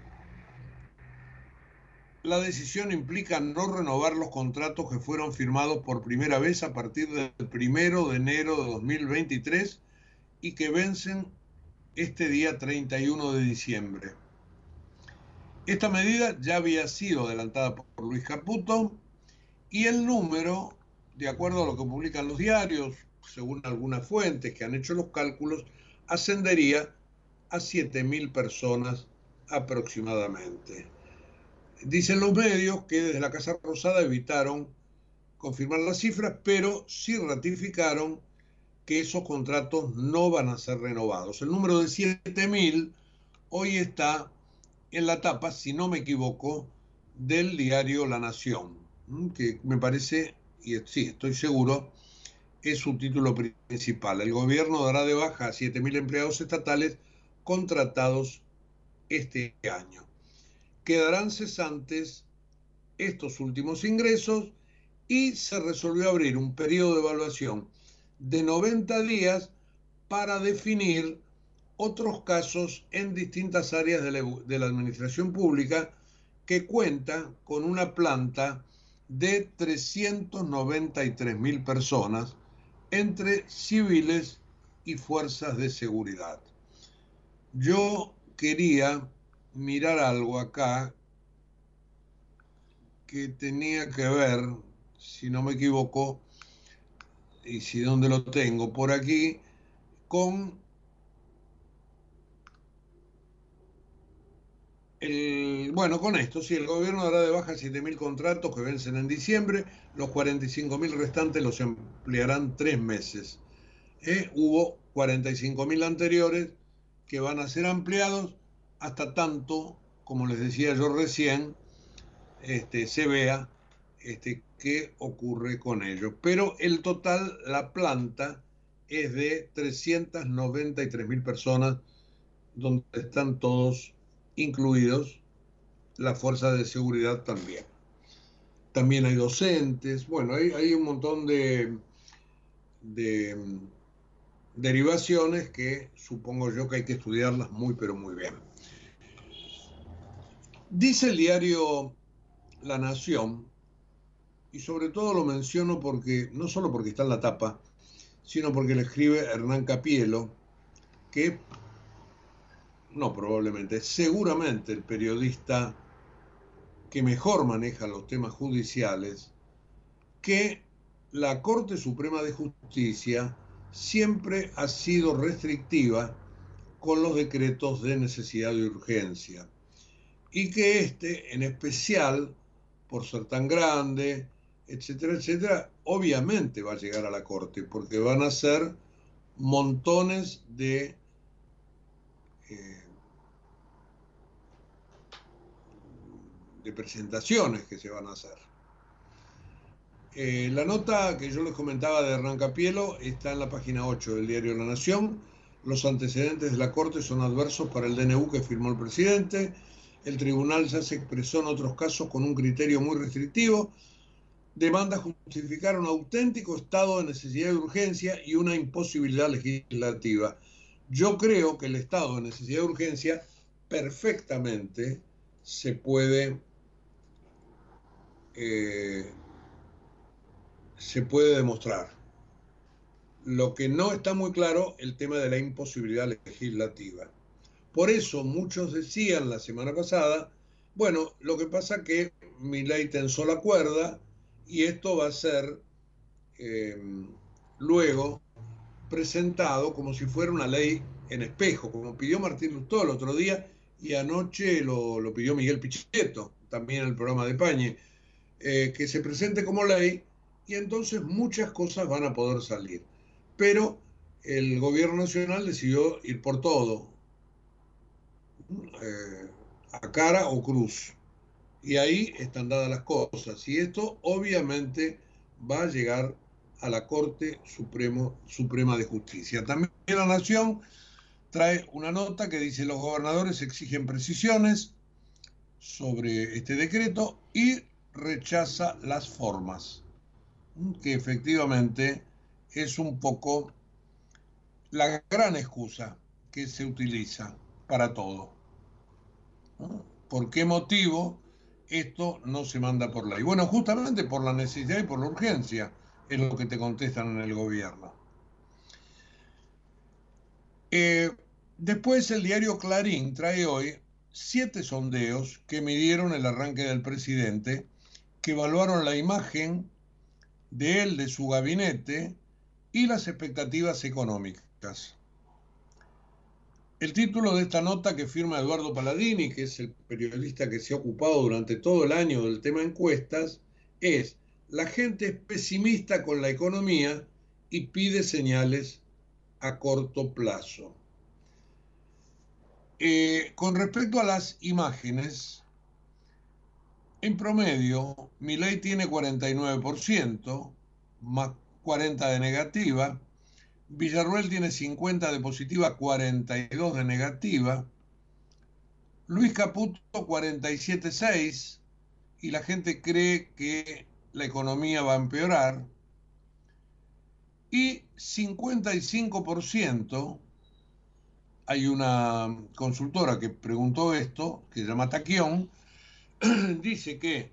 la decisión implica no renovar los contratos que fueron firmados por primera vez a partir del primero de enero de 2023 y que vencen este día 31 de diciembre. Esta medida ya había sido adelantada por Luis Caputo y el número, de acuerdo a lo que publican los diarios, según algunas fuentes que han hecho los cálculos, ascendería a 7.000 personas aproximadamente. Dicen los medios que desde la Casa Rosada evitaron confirmar las cifras, pero sí ratificaron que esos contratos no van a ser renovados. El número de 7.000 hoy está en la tapa, si no me equivoco, del diario La Nación, que me parece, y sí, estoy seguro, es su título principal. El gobierno dará de baja a 7.000 empleados estatales contratados este año. Quedarán cesantes estos últimos ingresos y se resolvió abrir un periodo de evaluación de 90 días para definir otros casos en distintas áreas de la, administración pública que cuenta con una planta de 393 mil personas entre civiles y fuerzas de seguridad. Yo quería mirar algo acá que tenía que ver, si no me equivoco, y si dónde lo tengo, por aquí, con bueno, con esto, si el gobierno dará de baja 7.000 contratos que vencen en diciembre, los 45.000 restantes los emplearán tres meses. ¿Eh? Hubo 45.000 anteriores que van a ser ampliados hasta tanto, como les decía yo recién, este, se vea este, qué ocurre con ellos. Pero el total, la planta, es de 393.000 personas, donde están todos incluidos la fuerza de seguridad también. También hay docentes, bueno, hay, un montón de, de mm, derivaciones que supongo yo que hay que estudiarlas muy, pero muy bien. Dice el diario La Nación, y sobre todo lo menciono porque, no solo porque está en la tapa, sino porque le escribe Hernán Capielo, que no probablemente, seguramente el periodista que mejor maneja los temas judiciales, que la Corte Suprema de Justicia siempre ha sido restrictiva con los decretos de necesidad y urgencia. Y que este, en especial, por ser tan grande, etcétera, etcétera, obviamente va a llegar a la Corte, porque van a ser montones de eh, de presentaciones que se van a hacer. Eh, la nota que yo les comentaba de Hernán Capielo está en la página 8 del diario La Nación. Los antecedentes de la Corte son adversos para el DNU que firmó el presidente. El tribunal ya se expresó en otros casos con un criterio muy restrictivo. Demanda justificar un auténtico estado de necesidad y urgencia y una imposibilidad legislativa. Yo creo que el estado de necesidad y urgencia perfectamente se puede eh, se puede demostrar. Lo que no está muy claro, el tema de la imposibilidad legislativa. Por eso muchos decían la semana pasada, bueno, lo que pasa que mi ley tensó la cuerda y esto va a ser eh, luego presentado como si fuera una ley en espejo, como pidió Martín Lustó el otro día y anoche lo, lo pidió Miguel Pichetto, también en el programa de Pañe. Eh, que se presente como ley y entonces muchas cosas van a poder salir. Pero el gobierno nacional decidió ir por todo, eh, a cara o cruz. Y ahí están dadas las cosas. Y esto obviamente va a llegar a la Corte Supremo, Suprema de Justicia. También la Nación trae una nota que dice los gobernadores exigen precisiones sobre este decreto y rechaza las formas, que efectivamente es un poco la gran excusa que se utiliza para todo. ¿Por qué motivo esto no se manda por ley? Bueno, justamente por la necesidad y por la urgencia es lo que te contestan en el gobierno. Eh, después el diario Clarín trae hoy siete sondeos que midieron el arranque del presidente, evaluaron la imagen de él, de su gabinete y las expectativas económicas. El título de esta nota que firma Eduardo Paladini, que es el periodista que se ha ocupado durante todo el año del tema encuestas, es La gente es pesimista con la economía y pide señales a corto plazo. Eh, con respecto a las imágenes, en promedio, mi ley tiene 49%, más 40 de negativa, Villarruel tiene 50 de positiva, 42 de negativa, Luis Caputo 47,6 y la gente cree que la economía va a empeorar, y 55%, hay una consultora que preguntó esto, que se llama Taquión, [clears throat] dice que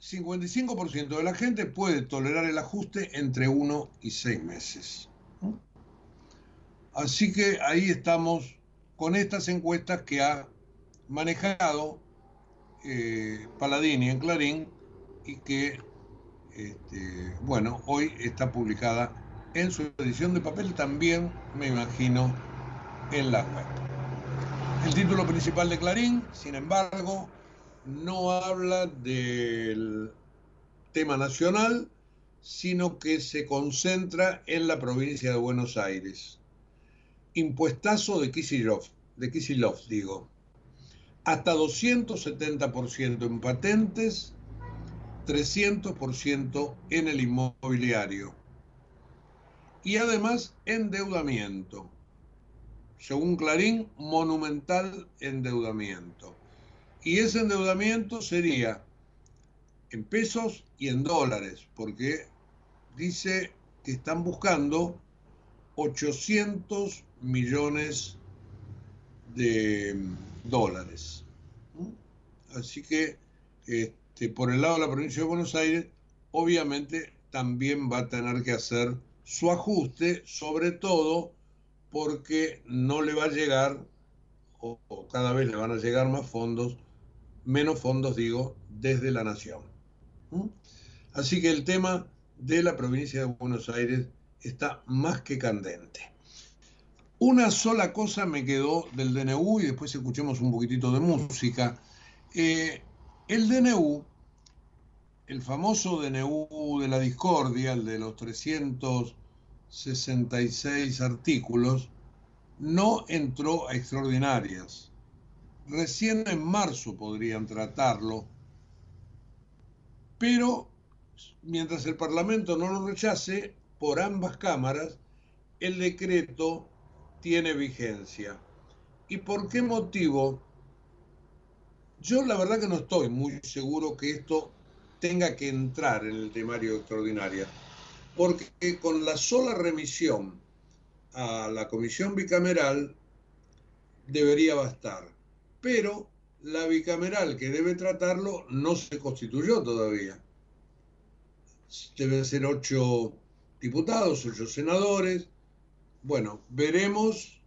55% de la gente puede tolerar el ajuste entre uno y seis meses. Así que ahí estamos con estas encuestas que ha manejado eh, Paladini en Clarín y que, este, bueno, hoy está publicada en su edición de papel, también me imagino en la web. El título principal de Clarín, sin embargo, no habla del tema nacional, sino que se concentra en la provincia de Buenos Aires. Impuestazo de Kisilov, de Kisilov digo. Hasta 270% en patentes, 300% en el inmobiliario. Y además endeudamiento. Según Clarín, monumental endeudamiento. Y ese endeudamiento sería en pesos y en dólares, porque dice que están buscando 800 millones de dólares. Así que este, por el lado de la provincia de Buenos Aires, obviamente también va a tener que hacer su ajuste, sobre todo porque no le va a llegar, o cada vez le van a llegar más fondos menos fondos, digo, desde la nación. Así que el tema de la provincia de Buenos Aires está más que candente. Una sola cosa me quedó del DNU y después escuchemos un poquitito de música. Eh, el DNU, el famoso DNU de la discordia, el de los 366 artículos, no entró a extraordinarias recién en marzo podrían tratarlo, pero mientras el Parlamento no lo rechace, por ambas cámaras, el decreto tiene vigencia. ¿Y por qué motivo? Yo la verdad que no estoy muy seguro que esto tenga que entrar en el temario extraordinario, porque con la sola remisión a la comisión bicameral debería bastar pero la bicameral que debe tratarlo no se constituyó todavía. Deben ser ocho diputados, ocho senadores. Bueno, veremos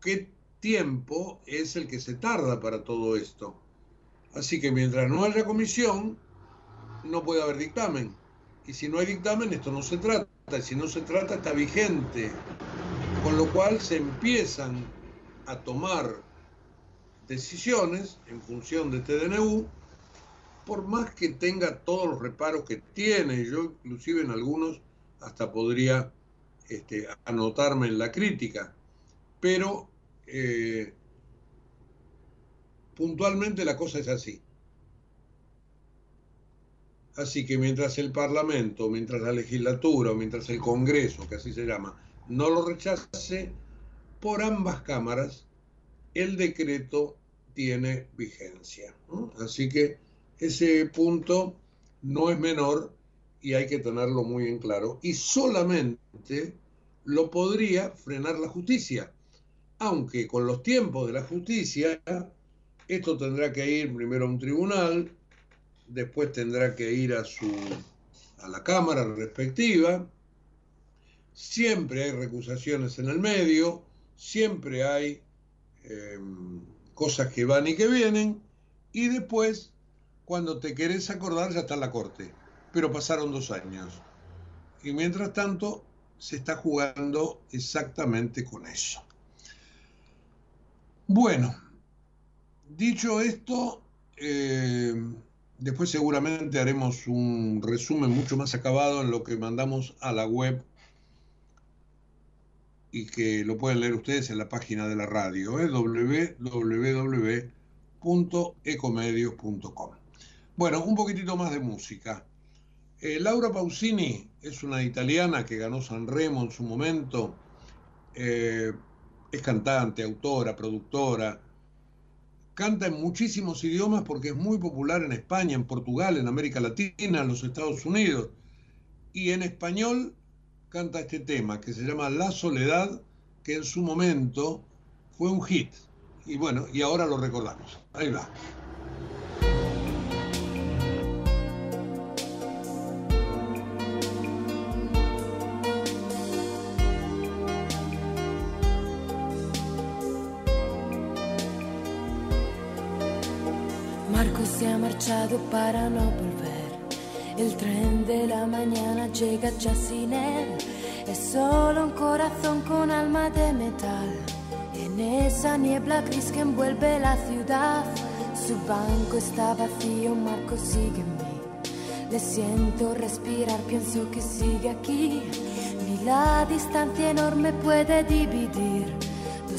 qué tiempo es el que se tarda para todo esto. Así que mientras no haya comisión, no puede haber dictamen. Y si no hay dictamen, esto no se trata. Y si no se trata, está vigente. Con lo cual se empiezan a tomar decisiones en función de este por más que tenga todos los reparos que tiene, yo inclusive en algunos hasta podría este, anotarme en la crítica, pero eh, puntualmente la cosa es así. Así que mientras el Parlamento, mientras la legislatura, mientras el Congreso, que así se llama, no lo rechace, por ambas cámaras el decreto tiene vigencia. Así que ese punto no es menor y hay que tenerlo muy en claro. Y solamente lo podría frenar la justicia, aunque con los tiempos de la justicia esto tendrá que ir primero a un tribunal, después tendrá que ir a su a la cámara respectiva. Siempre hay recusaciones en el medio, siempre hay em, cosas que van y que vienen, y después, cuando te querés acordar, ya está la corte. Pero pasaron dos años. Y mientras tanto, se está jugando exactamente con eso. Bueno, dicho esto, em, después seguramente haremos un resumen mucho más acabado en lo que mandamos a la web y que lo pueden leer ustedes en la página de la radio, ¿eh? www.ecomedios.com. Bueno, un poquitito más de música. Eh, Laura Pausini es una italiana que ganó San Remo en su momento. Eh, es cantante, autora, productora. Canta en muchísimos idiomas porque es muy popular en España, en Portugal, en América Latina, en los Estados Unidos. Y en español canta este tema que se llama La Soledad, que en su momento fue un hit. Y bueno, y ahora lo recordamos. Ahí va. Marco se ha marchado para no volver. El tren de la mañana llega ya sin él. Es solo un corazón con alma de metal. En esa niebla gris que envuelve la ciudad, su banco está vacío, Marco sigue en mí. Le siento respirar, pienso que sigue aquí. Ni la distancia enorme puede dividir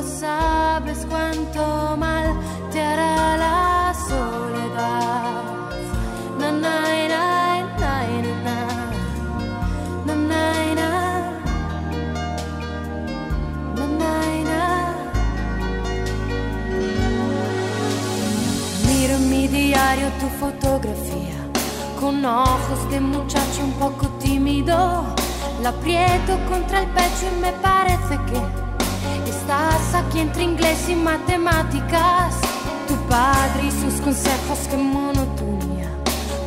no sabes cuánto mal te hará la soledad. Miro en mi diario tu fotografía con ojos de muchacho un poco tímido. La aprieto contra el pecho y me parece que estás aquí entre inglés y matemáticas. Tu padre y sus consejos que monotonía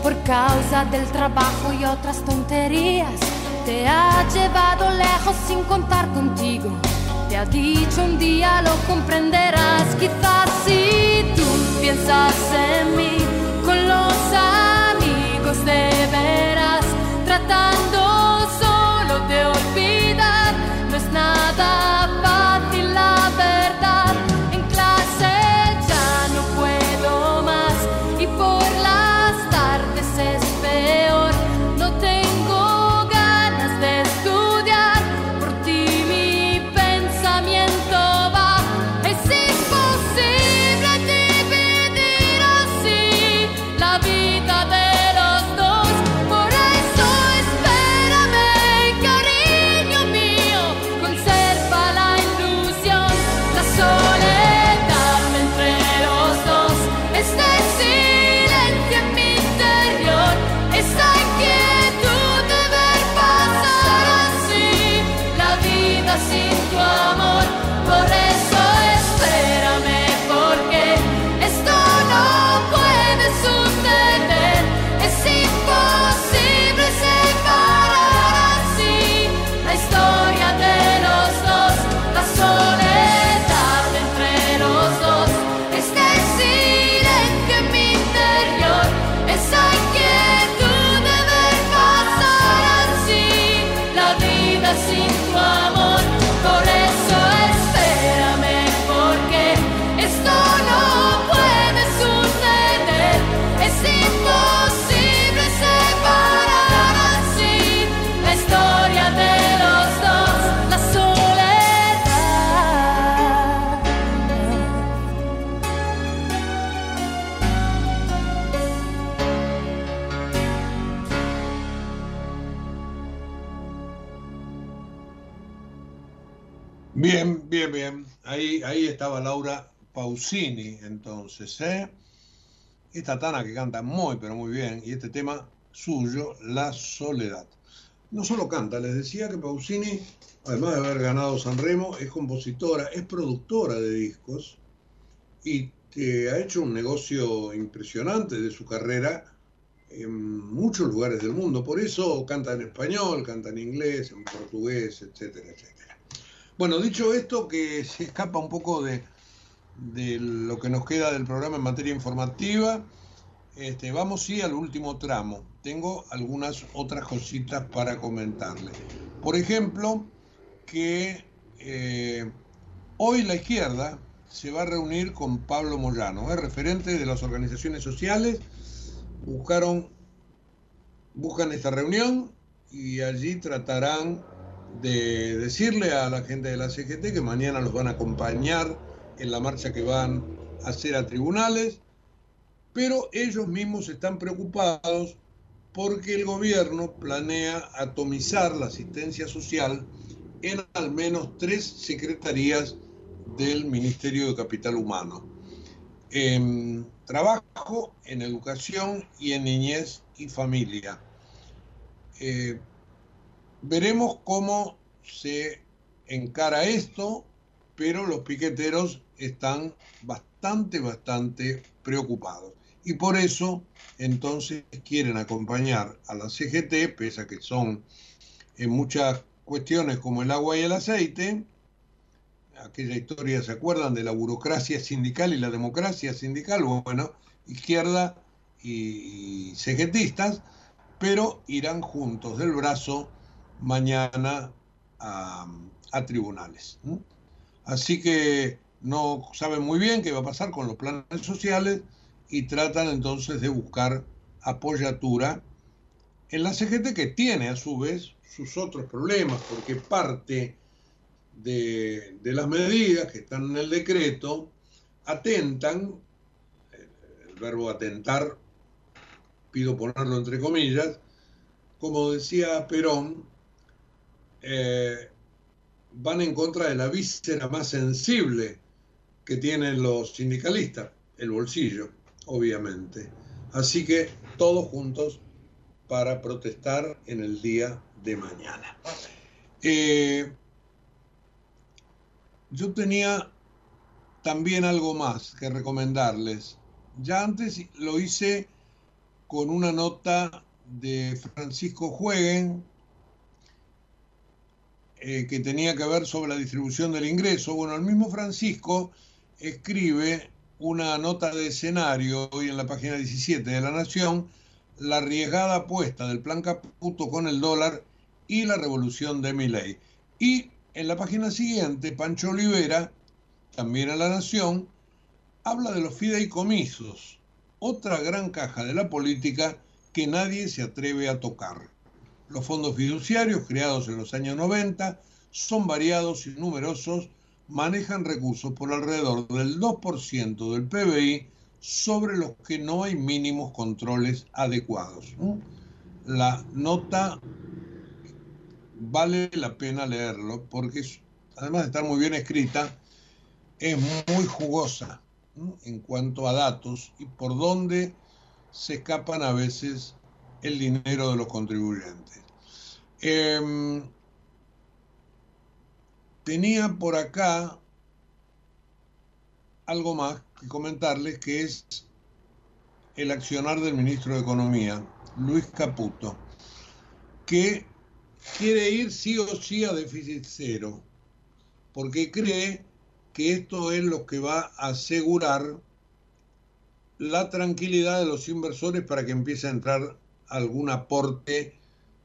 por causa del trabajo y otras tonterías. Te ha llevado lejos sin contar contigo. Te ha dicho un día lo comprenderás. Quizás si tú piensas en mí con los amigos de veras, tratando Bien. Ahí, estaba Laura Pausini, entonces, ¿eh? Esta Tana que canta muy, pero muy bien, y este tema suyo, La Soledad. No solo canta, les decía que Pausini, además de haber ganado San Remo, es compositora, es productora de discos y que ha hecho un negocio impresionante de su carrera en muchos lugares del mundo. Por eso canta en español, canta en inglés, en portugués, etcétera, etcétera. Bueno, dicho esto, que se escapa un poco de, lo que nos queda del programa en materia informativa, este, vamos sí al último tramo. Tengo algunas otras cositas para comentarles. Por ejemplo, que eh, hoy la izquierda se va a reunir con Pablo Moyano, referente de las organizaciones sociales buscaron, buscan esta reunión y allí tratarán de decirle a la gente de la CGT que mañana los van a acompañar en la marcha que van a hacer a tribunales, pero ellos mismos están preocupados porque el gobierno planea atomizar la asistencia social en al menos tres secretarías del Ministerio de Capital Humano. Em, trabajo en educación y en niñez y familia. Eh, veremos cómo se encara esto, pero los piqueteros están bastante, bastante preocupados. Y por eso, entonces, quieren acompañar a la CGT, pese a que son en muchas cuestiones como el agua y el aceite, aquella historia, ¿se acuerdan de la burocracia sindical y la democracia sindical? Bueno, izquierda y cegetistas, pero irán juntos del brazo mañana a, tribunales. Así que no saben muy bien qué va a pasar con los planes sociales y tratan entonces de buscar apoyatura en la CGT que tiene a su vez sus otros problemas, porque parte de, las medidas que están en el decreto atentan, el, verbo atentar, pido ponerlo entre comillas, como decía Perón, eh, van en contra de la víscera más sensible que tienen los sindicalistas, el bolsillo, obviamente. Así que todos juntos para protestar en el día de mañana. Eh, yo tenía también algo más que recomendarles. Ya antes lo hice con una nota de Francisco Jueguen eh, que tenía que ver sobre la distribución del ingreso. Bueno, el mismo Francisco escribe una nota de escenario hoy en la página 17 de La Nación, la arriesgada apuesta del plan Caputo con el dólar y la revolución de Miley. Y en la página siguiente, Pancho Olivera, también a La Nación, habla de los fideicomisos, otra gran caja de la política que nadie se atreve a tocar. Los fondos fiduciarios creados en los años 90 son variados y numerosos, manejan recursos por alrededor del 2% del PBI sobre los que no hay mínimos controles adecuados. La nota vale la pena leerlo porque además de estar muy bien escrita, es muy jugosa en cuanto a datos y por dónde se escapan a veces el dinero de los contribuyentes. Em, tenía por acá algo más que comentarles que es el accionar del ministro de Economía, Luis Caputo, que quiere ir sí o sí a déficit cero, porque cree que esto es lo que va a asegurar la tranquilidad de los inversores para que empiece a entrar algún aporte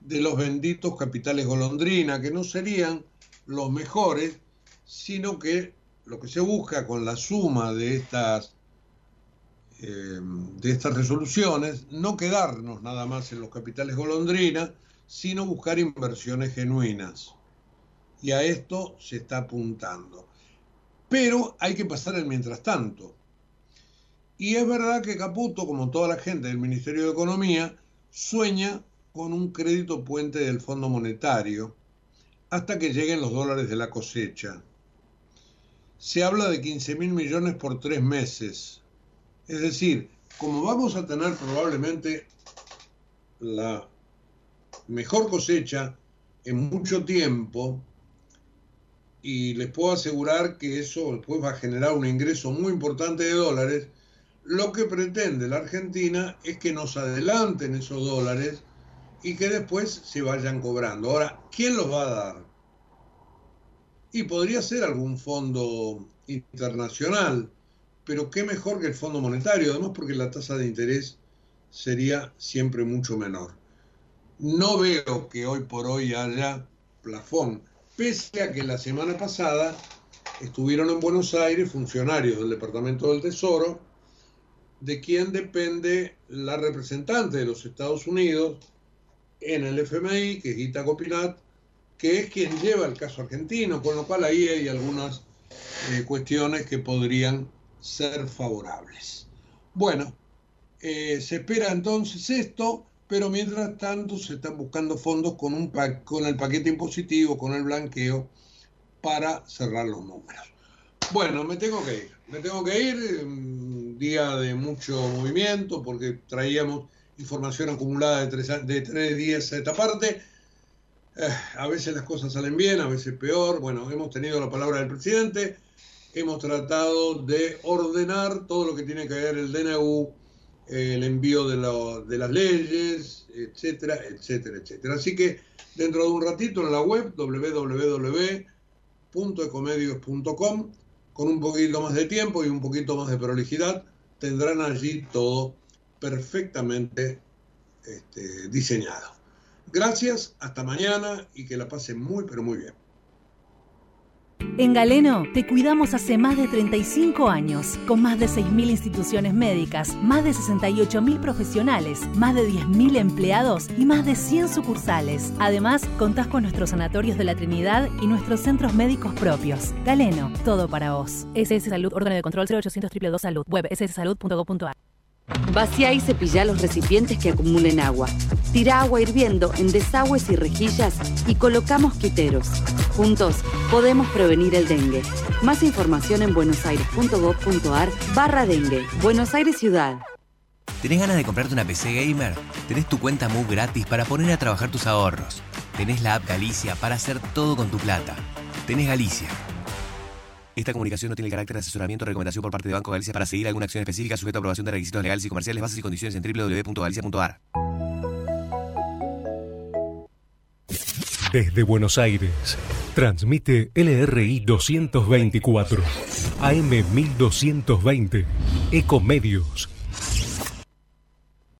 de los benditos capitales golondrina, que no serían los mejores, sino que lo que se busca con la suma de estas, eh, de estas resoluciones, no quedarnos nada más en los capitales golondrina, sino buscar inversiones genuinas. Y a esto se está apuntando. Pero hay que pasar el mientras tanto. Y es verdad que Caputo, como toda la gente del Ministerio de Economía, sueña con un crédito puente del Fondo Monetario hasta que lleguen los dólares de la cosecha. se habla de 15 mil millones por tres meses. Es decir, como vamos a tener probablemente la mejor cosecha en mucho tiempo, y les puedo asegurar que eso después va a generar un ingreso muy importante de dólares, lo que pretende la Argentina es que nos adelanten esos dólares y que después se vayan cobrando. Ahora, ¿quién los va a dar? Y podría ser algún fondo internacional, pero qué mejor que el Fondo Monetario, además porque la tasa de interés sería siempre mucho menor. No veo que hoy por hoy haya plafón, pese a que la semana pasada estuvieron en Buenos Aires funcionarios del Departamento del Tesoro, de quien depende la representante de los Estados Unidos en el FMI, que es Gita Copinat, que es quien lleva el caso argentino, con lo cual ahí hay algunas eh, cuestiones que podrían ser favorables. Bueno, eh, se espera entonces esto, pero mientras tanto se están buscando fondos con, un con el paquete impositivo, con el blanqueo, para cerrar los números. Bueno, me tengo que ir, me tengo que ir, un día de mucho movimiento, porque traíamos información acumulada de tres, de tres días a esta parte. Eh, a veces las cosas salen bien, a veces peor. Bueno, hemos tenido la palabra del presidente, hemos tratado de ordenar todo lo que tiene que ver el DNU, el envío de, de las leyes, etcétera, etcétera, etcétera. Así que dentro de un ratito en la web www.ecomedios.com, con un poquito más de tiempo y un poquito más de prolijidad, tendrán allí todo perfectamente este, diseñado. Gracias, hasta mañana y que la pasen muy, pero muy bien. En Galeno te cuidamos hace más de 35 años, con más de 6.000 instituciones médicas, más de 68.000 profesionales, más de 10.000 empleados y más de 100 sucursales. Además, contás con nuestros sanatorios de la Trinidad y nuestros centros médicos propios. Galeno, todo para vos. SS Salud, órgano de control 0800 222 Salud, web sssalud.gov.ar. Vacía y cepilla los recipientes que acumulen agua. Tira agua hirviendo en desagües y rejillas y colocamos quiteros. Juntos podemos prevenir el dengue. Más información en buenosaires.gov.ar barra dengue. Buenos Aires Ciudad. ¿Tenés ganas de comprarte una PC gamer? Tenés tu cuenta Move gratis para poner a trabajar tus ahorros. Tenés la app Galicia para hacer todo con tu plata. Tenés Galicia esta comunicación no tiene carácter de asesoramiento o recomendación por parte de Banco Galicia para seguir alguna acción específica sujeta a aprobación de requisitos legales y comerciales, bases y condiciones en www.galicia.ar. Desde Buenos Aires, transmite LRI 224, AM 1220, Ecomedios